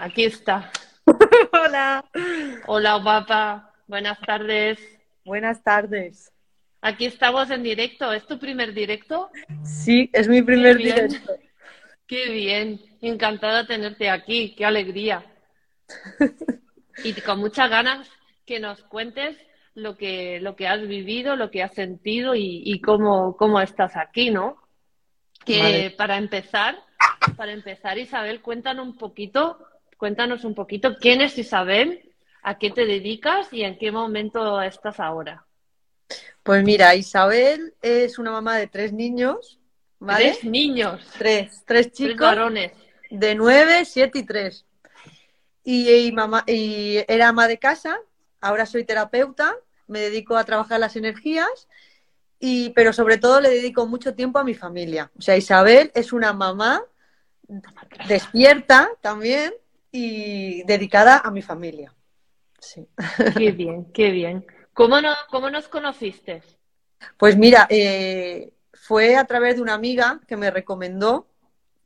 aquí está. Hola. Hola, guapa. Buenas tardes. Buenas tardes. Aquí estamos en directo. ¿Es tu primer directo? Sí, es mi primer Qué directo. Qué bien. Encantada de tenerte aquí. Qué alegría. Y con muchas ganas que nos cuentes lo que, lo que has vivido, lo que has sentido y, y cómo, cómo estás aquí, ¿no? Que Vale. para empezar, para empezar, Isabel, cuéntanos un poquito, cuéntanos un poquito quién es Isabel, a qué te dedicas y en qué momento estás ahora. Pues mira, Isabel es una mamá de tres niños, ¿vale? Tres niños, Tres, tres tres chicos varones. de nueve, siete y tres. Y, y mamá, y era ama de casa, ahora soy terapeuta, me dedico a trabajar las energías, y, pero sobre todo le dedico mucho tiempo a mi familia. O sea, Isabel es una mamá despierta también y dedicada a mi familia. Sí. Qué bien, qué bien. ¿Cómo, no, cómo nos conociste? Pues mira, eh, fue a través de una amiga que me recomendó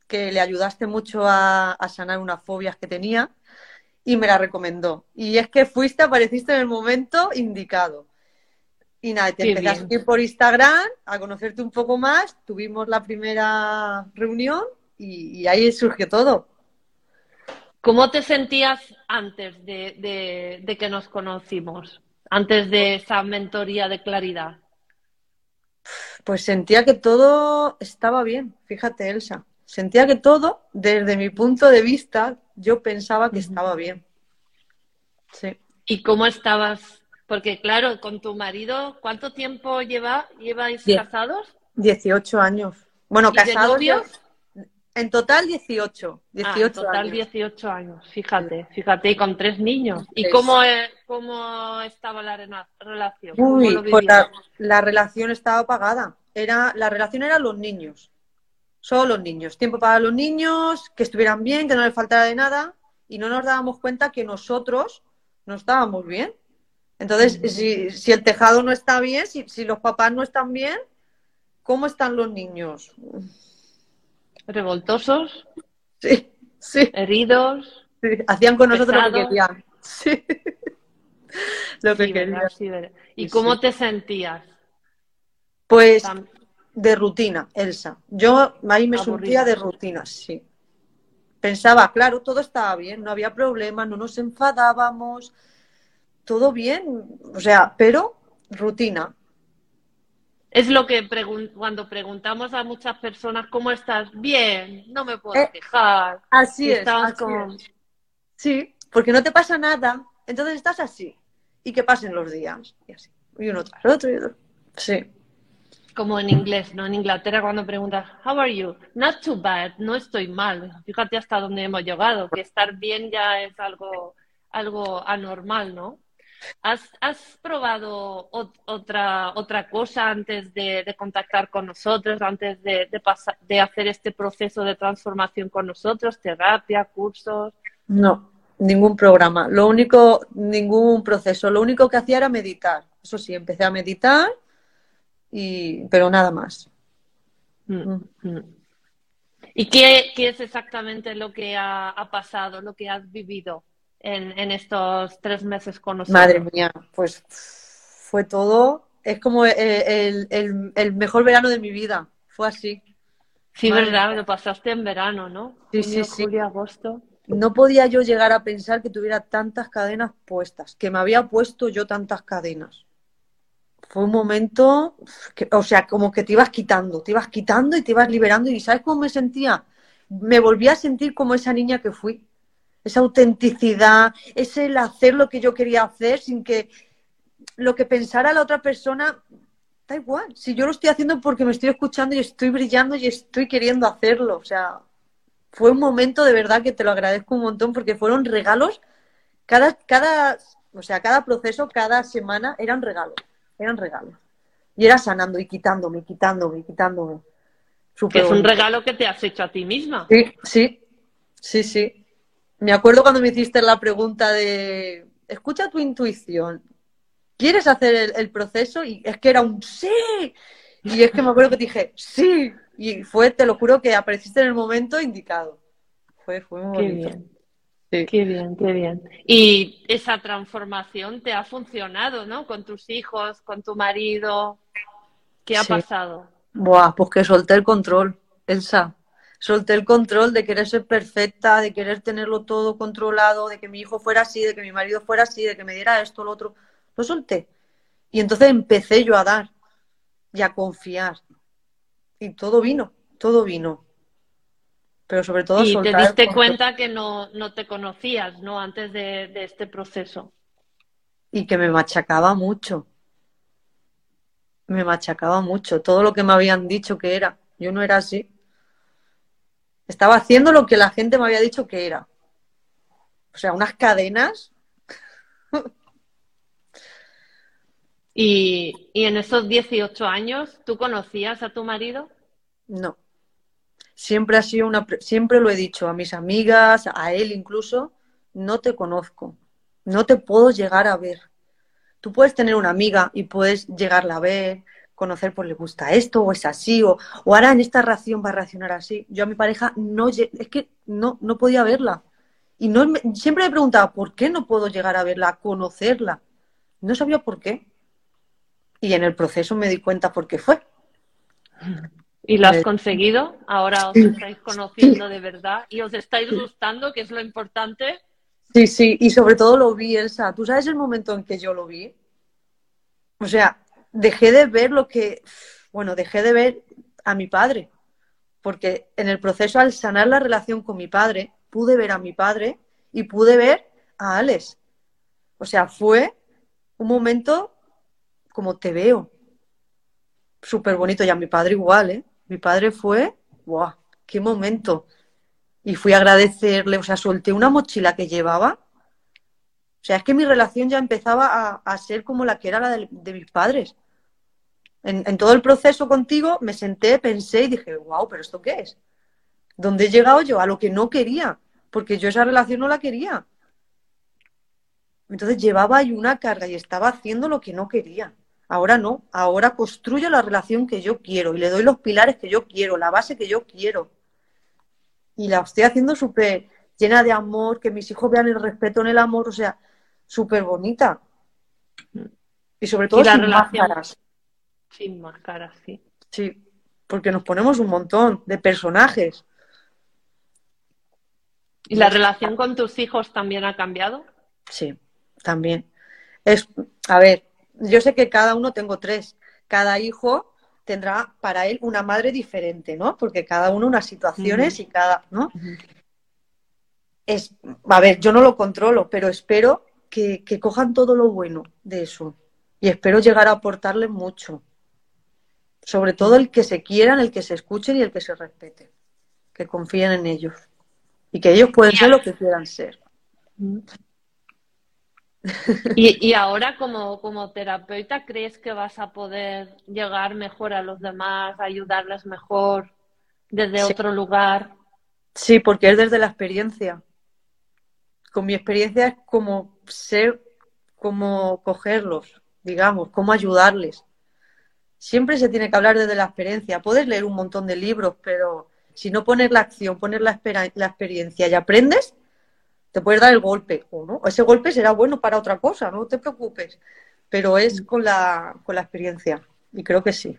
que le ayudaste mucho a, a sanar unas fobias que tenía y me la recomendó. Y es que fuiste, apareciste en el momento indicado. Y nada, te Qué empecé a seguir por Instagram, a conocerte un poco más, tuvimos la primera reunión y, y ahí surgió todo. ¿Cómo te sentías antes de, de- de que nos conocimos? Antes de esa mentoría de claridad. Pues sentía que todo estaba bien, fíjate, Elsa. Sentía que todo, desde mi punto de vista, yo pensaba que estaba bien. Sí. ¿Y cómo estabas? Porque claro, con tu marido, ¿cuánto tiempo lleva, lleváis Diez. casados? 18 años. Bueno, ¿Y de casados. novios? En total 18. Ah, 18 en total años. 18 años, fíjate, fíjate, y con tres niños. ¿Y cómo, eh, cómo estaba la relación? ¿Cómo Uy, lo pues la, la relación estaba apagada. Era, la relación era los niños. Solo los niños. Tiempo para los niños, que estuvieran bien, que no les faltara de nada. Y no nos dábamos cuenta que nosotros no estábamos bien. Entonces, si, si el tejado no está bien, si, si los papás no están bien, ¿cómo están los niños? ¿Revoltosos? Sí, sí. ¿Heridos? sí. Hacían con nosotros lo que Pesados. querían. Sí. Lo que Sí, querían. ¿verdad? Sí, ¿verdad? ¿Y cómo te sentías? Pues Tam- de rutina, Elsa. Yo ahí me sentía de rutina, sí. Pensaba, claro, todo estaba bien, no había problema, no nos enfadábamos, todo bien, o sea, pero rutina. Es lo que pregun- cuando preguntamos a muchas personas, ¿cómo estás? Bien, no me puedo Eh, quejar. Así es, así como- es. Sí, porque no te pasa nada, entonces estás así. Y que pasen los días, y así. Y uno tras otro y otro. Sí, Como en inglés, ¿no? En Inglaterra cuando preguntas, How are you? Not too bad, no estoy mal. Fíjate hasta dónde hemos llegado, que estar bien ya es algo, algo anormal, ¿no? ¿Has, has probado ot- otra, otra cosa antes de, de contactar con nosotros, antes de, de, pasar, de hacer este proceso de transformación con nosotros? ¿Terapia, cursos? no, ningún programa. Lo único, ningún proceso. Lo único que hacía era meditar. Eso sí, empecé a meditar, y, pero nada más. Mm, mm. ¿Y qué, qué es exactamente lo que ha, ha pasado, lo que has vivido en, en estos tres meses con nosotros? Madre mía, pues fue todo. Es como el, el- el- mejor verano de mi vida. Fue así. Sí, Madre verdad, mía. lo pasaste en verano, ¿no? Sí, Junio, sí, sí. julio, agosto. No podía yo llegar a pensar que tuviera tantas cadenas puestas, que me había puesto yo tantas cadenas. Fue un momento, que- o sea, como que te ibas quitando, te ibas quitando y te ibas liberando. ¿Y sabes cómo me sentía? Me volví a sentir como esa niña que fui. Esa autenticidad, ese el hacer lo que yo quería hacer sin que lo que pensara la otra persona, da igual. Si yo lo estoy haciendo porque me estoy escuchando y estoy brillando y estoy queriendo hacerlo. O sea, fue un momento de verdad que te lo agradezco un montón porque fueron regalos. Cada, cada, o sea, cada proceso, cada semana eran regalos. Eran regalos. Y era sanando y quitándome, quitándome, quitándome. Que es un regalo que te has hecho a ti misma. Sí, sí, sí, sí. Me acuerdo cuando me hiciste la pregunta de, escucha tu intuición, ¿quieres hacer el, el proceso? Y es que era un sí. Y es que me acuerdo que dije, sí. Y fue, te lo juro, que apareciste en el momento indicado. Fue, fue muy Qué bonito. bien. Qué bien, qué bien. Y esa transformación te ha funcionado, ¿no? Con tus hijos, con tu marido. ¿Qué ha pasado? Buah, pues que solté el control, Elsa. Solté el control de querer ser perfecta, de querer tenerlo todo controlado, de que mi hijo fuera así, de que mi marido fuera así, de que me diera esto, lo otro. Lo solté. Y entonces empecé yo a dar y a confiar. Y todo vino, todo vino. Pero sobre todo... Y te diste cuenta que no, no, te conocías, ¿no? Antes de, de este proceso. Y que me machacaba mucho. Me machacaba mucho. Todo lo que me habían dicho que era. Yo no era así. Estaba haciendo lo que la gente me había dicho que era. O sea, unas cadenas. ¿Y, ¿Y, en esos 18 años tú conocías a tu marido? No. Siempre ha sido una siempre lo he dicho a mis amigas, a él incluso, no te conozco. No te puedo llegar a ver. Tú puedes tener una amiga y puedes llegarla a ver, conocer, pues le gusta esto, o es así, o, o ahora en esta ración va a reaccionar así. Yo a mi pareja no, es que no, no podía verla. Y no, siempre me preguntaba, ¿por qué no puedo llegar a verla, a conocerla? No sabía por qué. Y en el proceso me di cuenta por qué fue. ¿Y lo has conseguido? Ahora os estáis conociendo de verdad y os estáis gustando, que es lo importante. Sí, sí, y sobre todo lo vi, Elsa. ¿Tú sabes el momento en que yo lo vi? O sea, dejé de ver lo que, bueno, dejé de ver a mi padre, porque en el proceso al sanar la relación con mi padre, pude ver a mi padre y pude ver a Alex. O sea, fue un momento como te veo. Súper bonito. Y a mi padre igual, ¿eh? Mi padre fue, ¡guau! ¡Qué momento! Y fui a agradecerle, o sea, solté una mochila que llevaba. O sea, es que mi relación ya empezaba a, ser como la que era la de mis padres en, todo el proceso contigo me senté, pensé y dije, wow, pero ¿esto qué es? ¿Dónde he llegado yo? A lo que no quería, porque yo esa relación no la quería. Entonces llevaba ahí una carga y estaba haciendo lo que no quería. Ahora no, ahora construyo la relación que yo quiero y le doy los pilares que yo quiero, la base que yo quiero. Y la estoy haciendo súper llena de amor, que mis hijos vean el respeto en el amor, o sea, súper bonita. Y sobre todo sin máscaras. Sin máscaras, sí. Sí, porque nos ponemos un montón de personajes. ¿Y la relación con tus hijos también ha cambiado? Sí, también. Es, a ver, yo sé que cada uno tengo tres. Cada hijo tendrá para él una madre diferente, ¿no? Porque cada uno unas situaciones y cada, ¿no? Es, a ver, yo no lo controlo, pero espero que, que cojan todo lo bueno de eso. Y espero llegar a aportarles mucho. Sobre todo el que se quieran, el que se escuchen y el que se respete. Que confíen en ellos. Y que ellos pueden ser lo que quieran ser. Y, ahora como, como terapeuta, ¿crees que vas a poder llegar mejor a los demás, ayudarles mejor desde otro lugar? Sí, porque es desde la experiencia. Con mi experiencia es como ser, como cogerlos, digamos, cómo ayudarles siempre se tiene que hablar desde la experiencia. Puedes leer un montón de libros, pero si no pones la acción, pones la, la experiencia y aprendes, te puedes dar el golpe o no. Ese golpe será bueno para otra cosa, no te preocupes. Pero es con la, con la experiencia y creo que sí.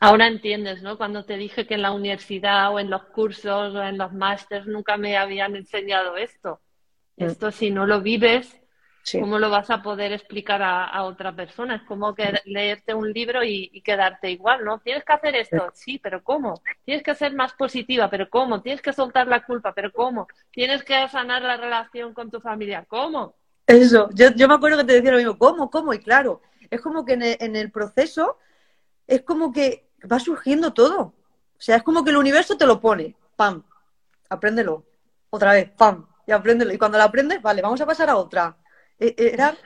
Ahora entiendes, ¿no? Cuando te dije que en la universidad o en los cursos o en los másters nunca me habían enseñado esto. Mm. Esto si no lo vives, ¿Cómo lo vas a poder explicar a, otra persona? Es como que leerte un libro y, quedarte igual, ¿no? Tienes que hacer esto, sí, pero ¿cómo? Tienes que ser más positiva, pero ¿cómo? Tienes que soltar la culpa, pero ¿cómo? Tienes que sanar la relación con tu familia, ¿cómo? Eso, yo, yo me acuerdo que te decía lo mismo, ¿cómo? ¿Cómo? Y claro, es como que en el, proceso es como que va surgiendo todo. O sea, es como que el universo te lo pone, ¡pam! Apréndelo. Otra vez, ¡pam! Y apréndelo. Y cuando lo aprendes, vale, vamos a pasar a otra era,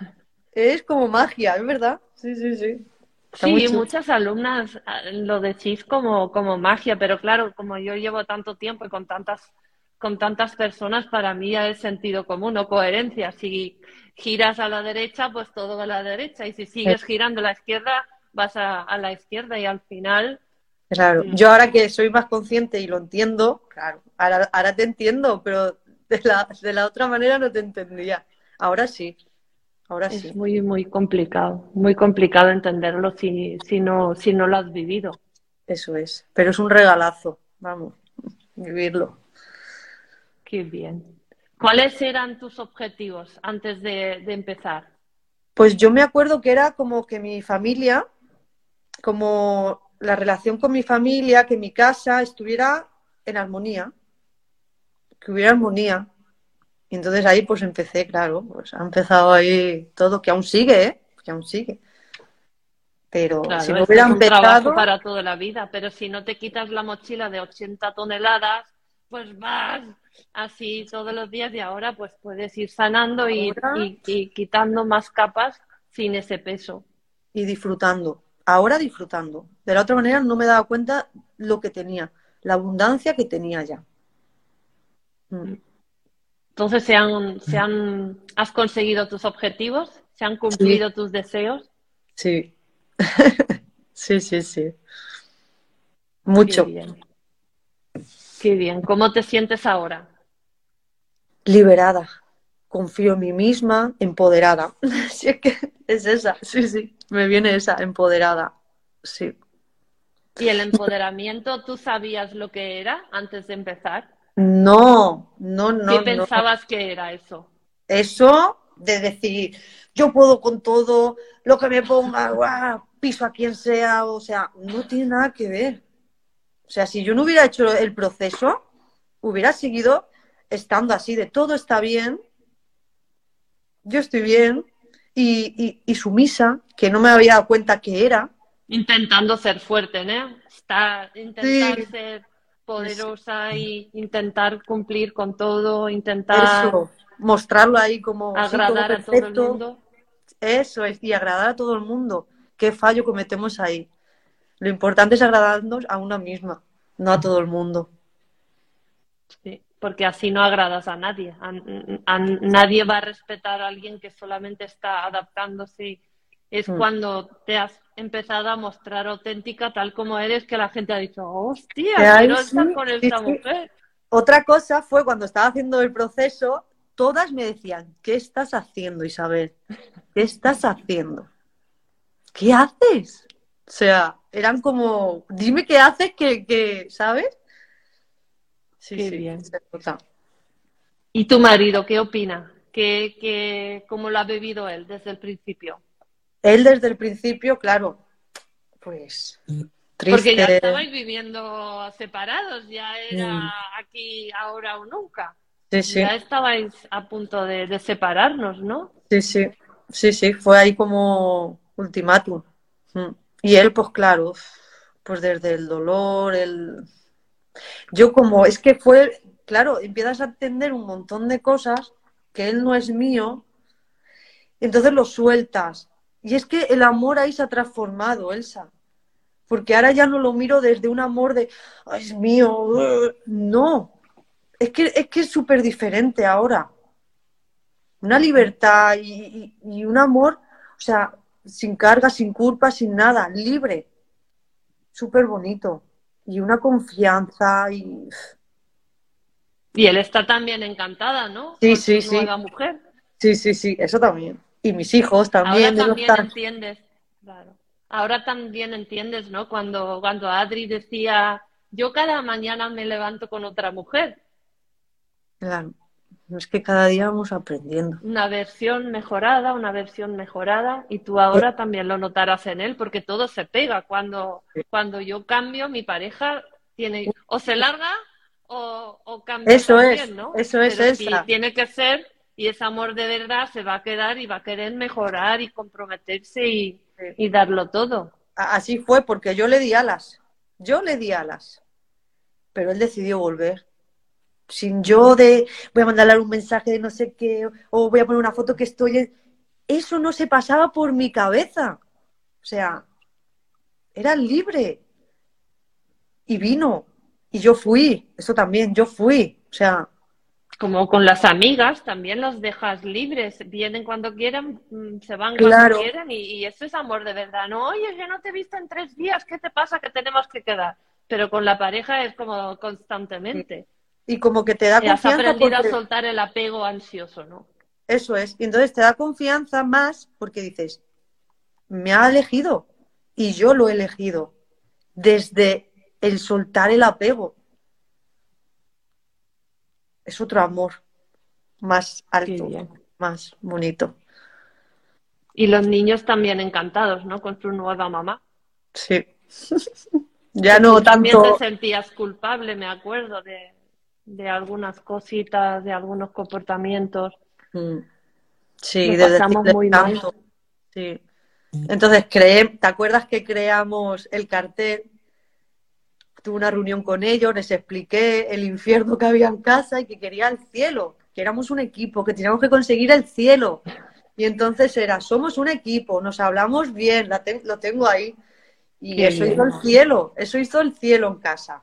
es como magia, es verdad. Sí, sí, sí. sí, muchas alumnas ah, lo decís como, como magia, pero claro, como yo llevo tanto tiempo y con tantas, con tantas personas, para mí ya es sentido común o coherencia. Si giras a la derecha, pues todo va a la derecha, y si sigues girando a la izquierda, vas a, la izquierda y al final. Claro, yo ahora que soy más consciente y lo entiendo, claro, ahora, ahora te entiendo, pero De la, de la otra manera no te entendía. Ahora sí. Ahora Es sí. muy, muy complicado, muy complicado entenderlo si, si no, si no lo has vivido. Eso es. Pero es un regalazo. Vamos, vivirlo. Qué bien. ¿Cuáles eran tus objetivos antes de, de empezar? Pues yo me acuerdo que era como que mi familia, como la relación con mi familia, que mi casa estuviera en armonía, que hubiera armonía. Y entonces ahí pues empecé, claro, pues ha empezado ahí todo, que aún sigue, ¿eh? Que aún sigue. Pero Claro, si no hubiera es un trabajo empezado, para toda la vida, pero si no te quitas la mochila de 80 toneladas, pues vas así todos los días y ahora pues puedes ir sanando y, y- y quitando más capas sin ese peso. y disfrutando. Ahora disfrutando. De la otra manera no me daba cuenta lo que tenía, la abundancia que tenía ya. Mm. Entonces, ¿se han, se han, ¿has conseguido tus objetivos? ¿Se han cumplido tus deseos? Sí. sí, sí, sí. Mucho. Qué bien. Qué bien. ¿Cómo te sientes ahora? Liberada. Confío en mí misma, empoderada. Sí, es que es esa. Sí, sí. Me viene esa, empoderada. Sí. ¿Y el empoderamiento, tú sabías lo que era antes de empezar? No, no, no, ¿Qué no. pensabas que era eso? Eso de decir, yo puedo con todo, lo que me ponga, guau, piso a quien sea, o sea, no tiene nada que ver. O sea, si yo no hubiera hecho el proceso, hubiera seguido estando así, de todo está bien, yo estoy bien, y, y- y sumisa, que no me había dado cuenta que era. Intentando ser fuerte, ¿no? Estar, intentar Sí. ser poderosa y intentar cumplir con todo, intentar Eso, mostrarlo ahí como, sí, agradar a todo el mundo. Eso es, y agradar a todo el mundo. ¿Qué fallo cometemos ahí? Lo importante es agradarnos a una misma, no a todo el mundo. Sí, porque así no agradas a nadie. A, a- nadie va a respetar a alguien que solamente está adaptándose. Es Mm. cuando te has empezado a mostrar auténtica tal como eres que la gente ha dicho, hostia, quiero estar con sí, esta sí. mujer. Otra cosa fue cuando estaba haciendo el proceso, todas me decían, ¿qué estás haciendo, Isabel? ¿Qué estás haciendo? ¿Qué haces? O sea, eran como, dime qué haces que, que ¿sabes? Sí, Qué sí, bien. se nota. ¿Y tu marido qué opina? ¿Qué, qué, ¿Cómo lo ha vivido él desde el principio? Él desde el principio, claro, pues triste. Porque ya estabais viviendo separados, ya era aquí, ahora o nunca. Sí, sí. Ya estabais a punto de, de separarnos, ¿no? Sí, sí, sí, sí, fue ahí como ultimátum. Mm. Y él, pues claro, pues desde el dolor, el... Yo como, es que fue, claro, empiezas a entender un montón de cosas que él no es mío, entonces lo sueltas. Y es que el amor ahí se ha transformado, Elsa. Porque ahora ya no lo miro desde un amor de, "Ay, es mío, uh", no. Es que es que es súper diferente ahora una libertad y, y- y un amor, o sea, sin carga, sin culpa, sin nada, libre, súper bonito. Y una confianza y Y él está también encantada, ¿no? Sí, Con sí, su sí. nueva mujer. sí, sí, sí, eso también. Y mis hijos también. Ahora también entiendes, claro. Ahora también entiendes, ¿no? Cuando, cuando Adri decía, yo cada mañana me levanto con otra mujer, Claro. Es que cada día vamos aprendiendo. una versión mejorada, una versión mejorada, y tú Eh. ahora también lo notarás en él, porque todo se pega. Cuando, cuando yo cambio, mi pareja tiene, o se larga o, o cambia Eso también, es, ¿no? eso es, Pero sí, Elsa. tiene que ser, y ese amor de verdad se va a quedar y va a querer mejorar y comprometerse y, darlo todo. Así fue porque yo le di alas. Yo le di alas. Pero él decidió volver. Sin yo de voy a mandarle un mensaje de no sé qué o voy a poner una foto que estoy. en- Eso no se pasaba por mi cabeza. O sea, era libre. Y vino. Y yo fui. Eso también, yo fui. O sea, Como con las amigas, también las dejas libres, vienen cuando quieren, mm, se van Claro. cuando quieren y, y eso es amor de verdad. No, oye, yo no te he visto en tres días, ¿qué te pasa que tenemos que quedar? Pero con la pareja es como constantemente. Y como que te da Y has confianza. aprendido porque- a soltar el apego ansioso, ¿no? Eso es. Y entonces te da confianza más porque dices, me ha elegido y yo lo he elegido desde el soltar el apego. Es otro amor más alto, más bonito. Y los niños también encantados, ¿no? Con su nueva mamá. Sí. ya no Tú también tanto. te sentías culpable, me acuerdo, de, de algunas cositas, de algunos comportamientos. Mm. Sí, de pasamos muy mal. tanto. Sí. Entonces, creé, ¿te acuerdas que creamos el cartel? Tuve una reunión con ellos, les expliqué el infierno que había en casa y que quería el cielo, que éramos un equipo, que teníamos que conseguir el cielo. Y entonces era, somos un equipo, nos hablamos bien, la te- lo tengo ahí. Y Qué eso bien. hizo el cielo, eso hizo el cielo en casa.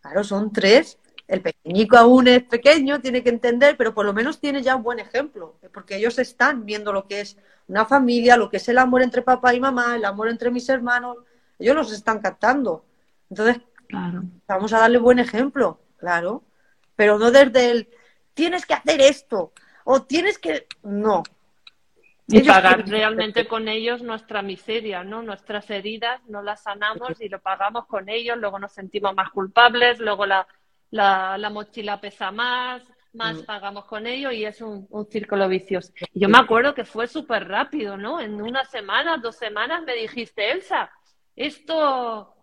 Claro, son tres. El pequeñico aún es pequeño, tiene que entender, pero por lo menos tiene ya un buen ejemplo, porque ellos están viendo lo que es una familia, lo que es el amor entre papá y mamá, el amor entre mis hermanos, ellos los están captando. Entonces, Claro. vamos a darle buen ejemplo, claro, pero no desde el tienes que hacer esto o tienes que no. Y Ellos pagar que realmente con ellos nuestra miseria, ¿no? Nuestras heridas no las sanamos y lo pagamos con ellos, luego nos sentimos más culpables, luego la, la, la mochila pesa más, más Mm. pagamos con ellos y es un, un círculo vicioso. Y Yo me acuerdo que fue súper rápido, ¿no? En una semana, dos semanas me dijiste, Elsa, esto,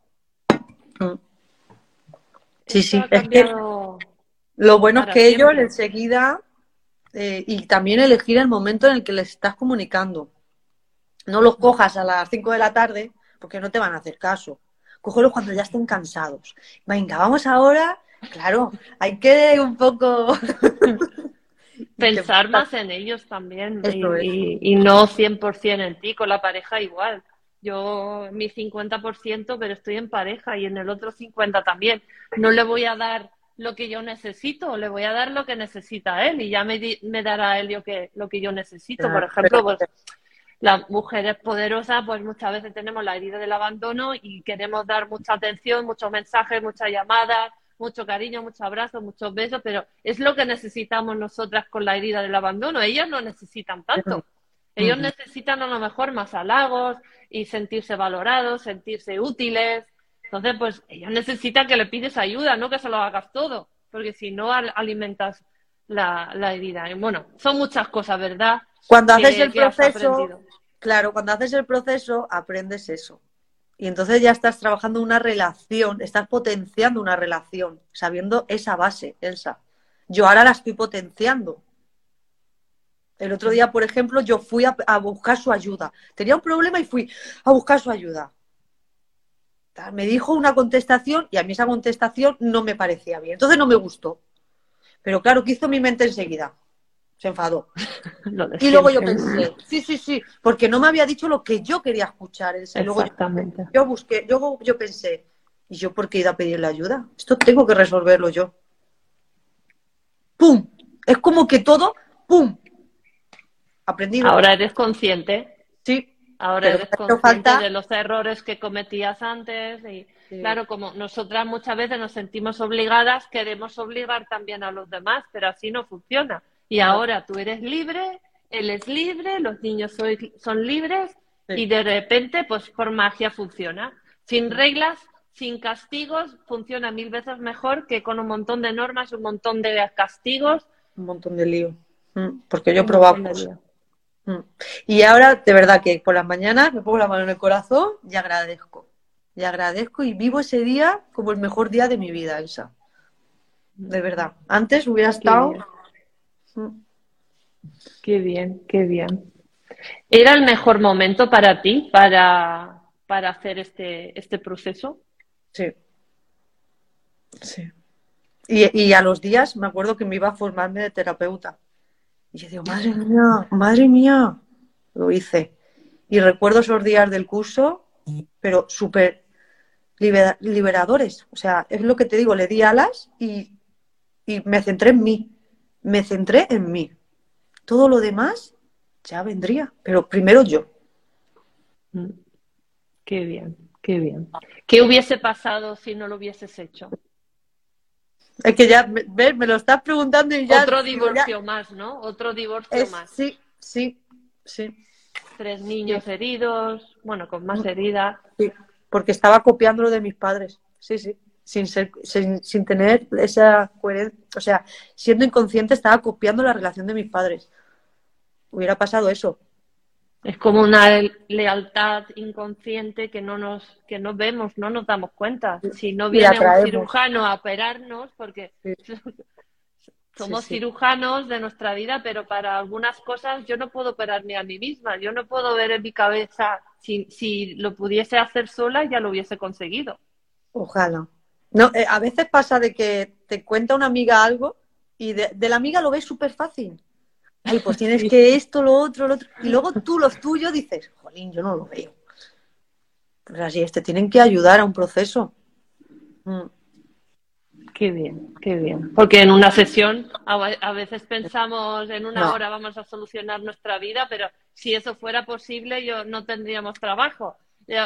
Mm. Sí, sí, es que. Lo bueno es que ellos enseguida, eh, y también elegir el momento en el que les estás comunicando. No los cojas a las 5 de la tarde porque no te van a hacer caso. Cógelos cuando ya estén cansados. Venga, vamos ahora. Claro, hay que un poco Pensar más en ellos también y, y- y no 100% en ti, con la pareja igual. Yo mi 50%, pero estoy en pareja y en el otro 50% también. No le voy a dar lo que yo necesito, le voy a dar lo que necesita él y ya me, di- me dará él lo que, lo que yo necesito. Por ejemplo, pues las mujeres poderosas, pues muchas veces tenemos la herida del abandono y queremos dar mucha atención, muchos mensajes, muchas llamadas, mucho cariño, muchos abrazos, muchos besos, pero es lo que necesitamos nosotras con la herida del abandono. Ellas no necesitan tanto. Ellos necesitan a lo mejor más halagos y sentirse valorados, sentirse útiles. Entonces, pues ellos necesitan que le pides ayuda, no que se lo hagas todo, porque si no al- alimentas la, la herida. Y bueno, son muchas cosas, ¿verdad? Cuando que- haces el que proceso, claro, cuando haces el proceso aprendes eso. Y entonces ya estás trabajando una relación, estás potenciando una relación, sabiendo esa base, Elsa. Yo ahora la estoy potenciando. El otro día, por ejemplo, yo fui a, a buscar su ayuda. Tenía un problema y fui a buscar su ayuda. Me dijo una contestación y a mí esa contestación no me parecía bien. Entonces no me gustó. Pero claro, ¿qué hizo mi mente enseguida? Se enfadó. Y luego yo pensé, sí, sí, sí, porque no me había dicho lo que yo quería escuchar. Y luego yo, Exactamente. yo busqué, yo, yo pensé, ¿y yo por qué he ido a pedirle ayuda? Esto tengo que resolverlo yo. ¡Pum! Es como que todo, ¡pum! Aprendido. Ahora eres consciente, sí. ahora eres consciente falta- de los errores que cometías antes y Sí. claro, como nosotras muchas veces nos sentimos obligadas, queremos obligar también a los demás, pero así no funciona. Y ahora tú eres libre, él es libre, los niños soy- son libres Sí. y de repente, pues por magia funciona. Sin reglas, sin castigos, funciona mil veces mejor que con un montón de normas, un montón de castigos. Un montón de lío. Mm, Porque yo he probado Y ahora, de verdad, que por las mañanas me pongo la mano en el corazón y agradezco. Y agradezco y vivo ese día como el mejor día de mi vida, Elsa. De verdad. Antes hubiera estado. Mm. Qué bien, qué bien. ¿Era el mejor momento para ti para, para hacer este, este proceso? Sí. Sí. Y, y a los días me acuerdo que me iba a formarme de terapeuta. Y yo digo, madre mía, madre mía. Lo hice. Y recuerdo esos días del curso, pero súper libera- liberadores. O sea, es lo que te digo, le di alas y, y me centré en mí. Me centré en mí. Todo lo demás ya vendría, pero primero yo. Mm. Qué bien, qué bien. ¿Qué hubiese pasado si no lo hubieses hecho? Es que ya, ¿ves? Me lo estás preguntando y ya... Otro divorcio más, ¿no? Otro divorcio más. Sí, sí, sí. Tres niños heridos, bueno, con más heridas. Sí, porque estaba copiando lo de mis padres. Sí, sí. Sin, ser, sin, sin tener esa coherencia. O sea, siendo inconsciente estaba copiando la relación de mis padres. Hubiera pasado eso. Es como una lealtad inconsciente que no nos que no vemos, no nos damos cuenta. Si no viene un cirujano a operarnos, porque somos cirujanos de nuestra vida, pero para algunas cosas yo no puedo operarme a mí misma. Yo no puedo ver en mi cabeza si, si lo pudiese hacer sola ya lo hubiese conseguido. Ojalá. No, eh, a veces pasa de que te cuenta una amiga algo y de, de la amiga lo ves súper fácil ay, pues tienes que esto, lo otro, lo otro. Y luego tú, los tuyos, dices, jolín, yo no lo veo. Pues así es, te tienen que ayudar a un proceso. Mm. Qué bien, qué bien. Porque en una sesión a, veces pensamos en una hora vamos a solucionar nuestra vida, pero si eso fuera posible, yo no tendríamos trabajo. Eh,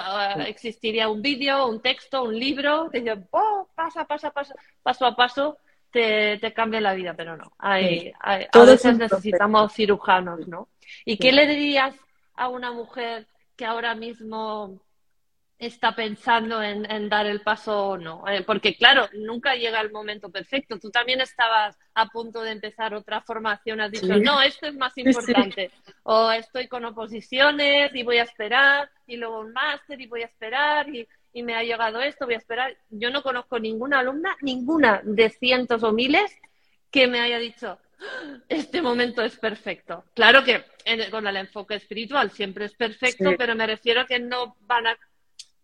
existiría un vídeo, un texto, un libro, que yo, oh, pasa, pasa, pasa, paso a paso, te, cambia la vida, pero no. Hay, a veces necesitamos cirujanos, ¿no? ¿Y qué le dirías a una mujer que ahora mismo está pensando en, dar el paso o no. Eh, porque claro, nunca llega el momento perfecto. Tú también estabas a punto de empezar otra formación, has dicho, no, esto es más importante. O estoy con oposiciones y voy a esperar, y luego un máster y voy a esperar, y, y me ha llegado esto, voy a esperar. Yo no conozco ninguna alumna, ninguna de cientos o miles que me haya dicho, ah, este momento es perfecto. Claro que con el enfoque espiritual siempre es perfecto, pero me refiero a que no van a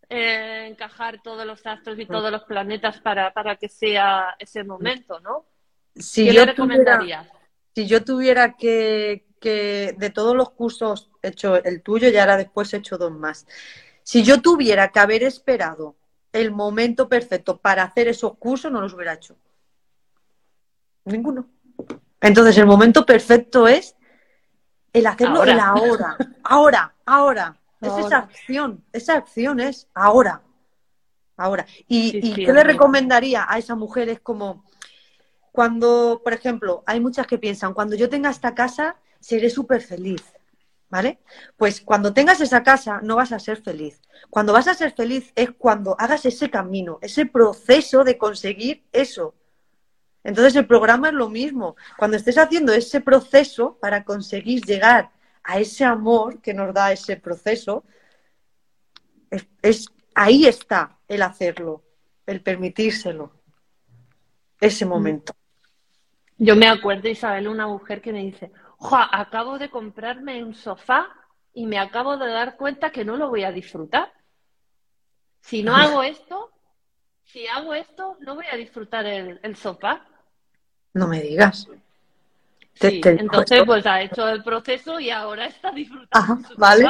eh, encajar todos los astros y todos los planetas para, para que sea ese momento, ¿no? Si ¿Qué yo le recomendarías? si yo tuviera que, que, de todos los cursos he hecho el tuyo y ahora después he hecho dos más. Si yo tuviera que haber esperado el momento perfecto para hacer esos cursos, no los hubiera hecho. Ninguno. Entonces, el momento perfecto es el hacerlo ahora. ahora. Ahora, ahora. Es esa acción. Esa acción es ahora. Ahora. ¿Y, qué le recomendaría a esa mujer? Es como cuando, por ejemplo, hay muchas que piensan, cuando yo tenga esta casa, seré súper feliz. ¿Vale? Pues cuando tengas esa casa no vas a ser feliz. Cuando vas a ser feliz es cuando hagas ese camino, ese proceso de conseguir eso. Entonces el programa es lo mismo. Cuando estés haciendo ese proceso para conseguir llegar a ese amor que nos da ese proceso, es, ahí está el hacerlo, el permitírselo, ese mm. momento. Yo me acuerdo, Isabel, una mujer que me dice, acabo de comprarme un sofá y me acabo de dar cuenta que no lo voy a disfrutar. Si no hago esto, si hago esto, no voy a disfrutar el, sofá. No me digas. entonces, pues ha hecho el proceso y ahora está disfrutando. vale.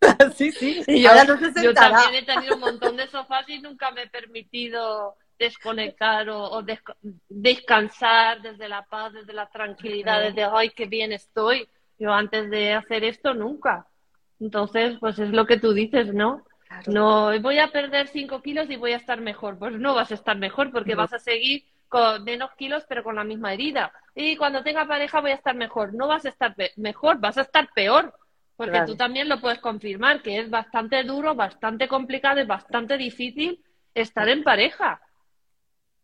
sí, sí. yo, también he tenido un montón de sofás y nunca me he permitido desconectar o, descansar desde la paz, desde la tranquilidad, desde, ay, qué bien estoy. Yo antes de hacer esto nunca. Entonces, pues es lo que tú dices, ¿no? No, voy a perder 5 kilos y voy a estar mejor. Pues no vas a estar mejor porque vas a seguir con menos kilos pero con la misma herida. Y cuando tenga pareja voy a estar mejor. No vas a estar mejor, vas a estar peor. Porque tú también lo puedes confirmar, que es bastante duro, bastante complicado, es bastante difícil estar en pareja.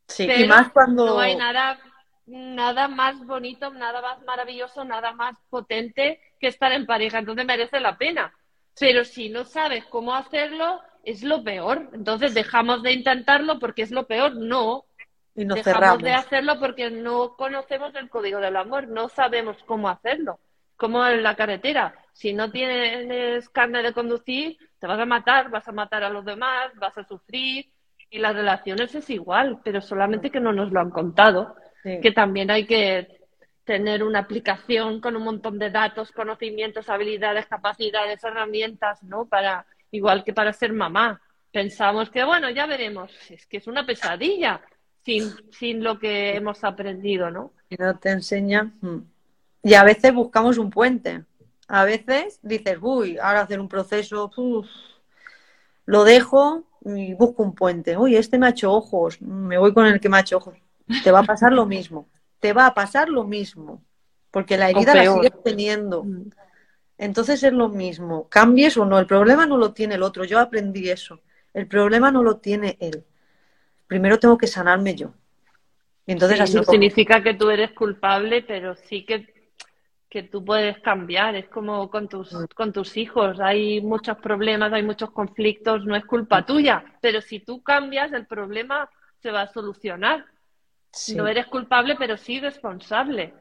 Sí, y más cuando... No hay nada, nada más bonito, nada más maravilloso, nada más potente que estar en pareja. Entonces merece la pena. Pero si no sabes cómo hacerlo, es lo peor. Entonces dejamos de intentarlo porque es lo peor. No. Y nos dejamos de hacerlo porque no conocemos el código del amor, no sabemos cómo hacerlo. Como en la carretera. Si no tienes carne de conducir, te vas a matar, vas a matar a los demás, vas a sufrir, y las relaciones es igual, pero solamente que no nos lo han contado. Que también hay que tener una aplicación con un montón de datos, conocimientos, habilidades, capacidades, herramientas, ¿no? Para, igual que para ser mamá. Pensamos que, bueno, ya veremos. Es que es una pesadilla sin, sin lo que hemos aprendido, ¿no? Y no te enseña. Hmm. Y a veces buscamos un puente. A veces dices, uy, ahora hacer un proceso, lo dejo y busco un puente. Uy, este me ha hecho ojos, me voy con el que me ha hecho ojos. te va a pasar lo mismo. Te va a pasar lo mismo. Porque la herida la sigues teniendo. Mm. Entonces es lo mismo. Cambies o no. El problema no lo tiene el otro. Yo aprendí eso. El problema no lo tiene él. Primero tengo que sanarme yo. Y entonces así no significa que tú eres culpable, pero sí que, que tú puedes cambiar. Es como con tus, con tus hijos. Hay muchos problemas, hay muchos conflictos. No es culpa tuya. Pero si tú cambias, el problema se va a solucionar. No eres culpable, pero sí responsable.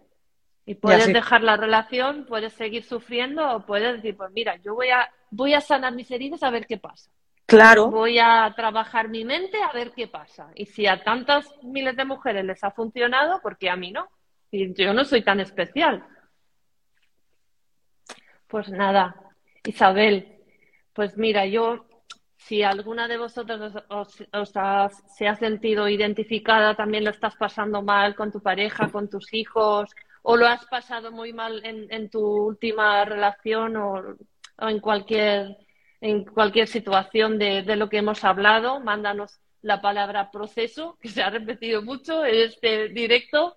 Y puedes dejar la relación, puedes seguir sufriendo o puedes decir, pues mira, yo voy a, voy a sanar mis heridas a ver qué pasa. Claro. Voy a trabajar mi mente a ver qué pasa. Y si a tantas miles de mujeres les ha funcionado, ¿por qué a mí no? Y yo no soy tan especial. Pues nada, Isabel, pues mira, yo si alguna de vosotros se ha sentido identificada, también lo estás pasando mal con tu pareja, con tus hijos, o lo has pasado muy mal en, tu última relación o, en cualquier en cualquier situación de, lo que hemos hablado, mándanos la palabra proceso, que se ha repetido mucho en este directo,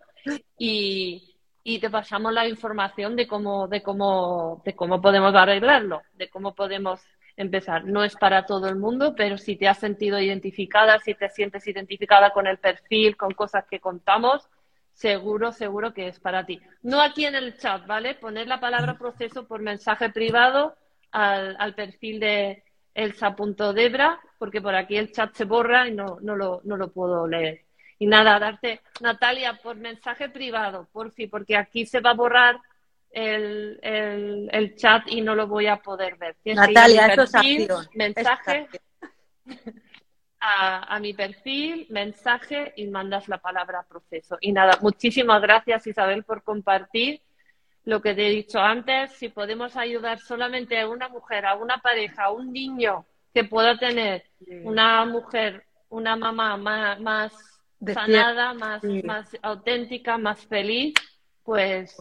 y, y te pasamos la información de cómo, de cómo, de cómo podemos arreglarlo, de cómo podemos empezar. No es para todo el mundo, pero si te has sentido identificada, si te sientes identificada con el perfil, con cosas que contamos, seguro, seguro que es para ti. No aquí en el chat, ¿vale? Poner la palabra proceso por mensaje privado al, perfil de elsa.debra, porque por aquí el chat se borra y no, no, lo, no lo puedo leer. Y nada, darte, Natalia, por mensaje privado, por fin, porque aquí se va a borrar el, el, chat y no lo voy a poder ver. Natalia, eso es Mensaje a, a, mi perfil, mensaje y mandas la palabra proceso. Y nada, muchísimas gracias Isabel por compartir lo que te he dicho antes. Si podemos ayudar solamente a una mujer, a una pareja, a un niño que pueda tener una mujer, una mamá más, más sanada, más, más auténtica, más feliz, pues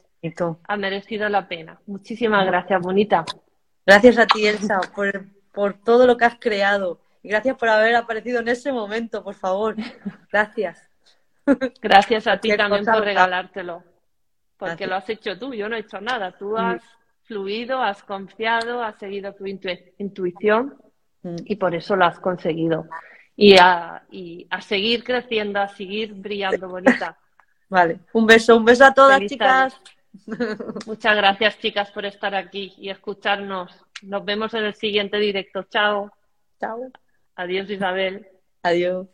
ha merecido la pena. Muchísimas gracias, bonita. Gracias a ti, Elsa, por, por todo lo que has creado. Y gracias por haber aparecido en ese momento, por favor. Gracias. Gracias a ti también por regalártelo. Porque lo has hecho tú, yo no he hecho nada. Tú mm. has fluido, has confiado, has seguido tu intuición mm. y por eso lo has conseguido. Y a, y a seguir creciendo, a seguir brillando bonita. Vale, un beso, un beso a todas, chicas. Muchas gracias, chicas, por estar aquí y escucharnos. Nos vemos en el siguiente directo. Chao. Chao. Adiós, Isabel. Adiós.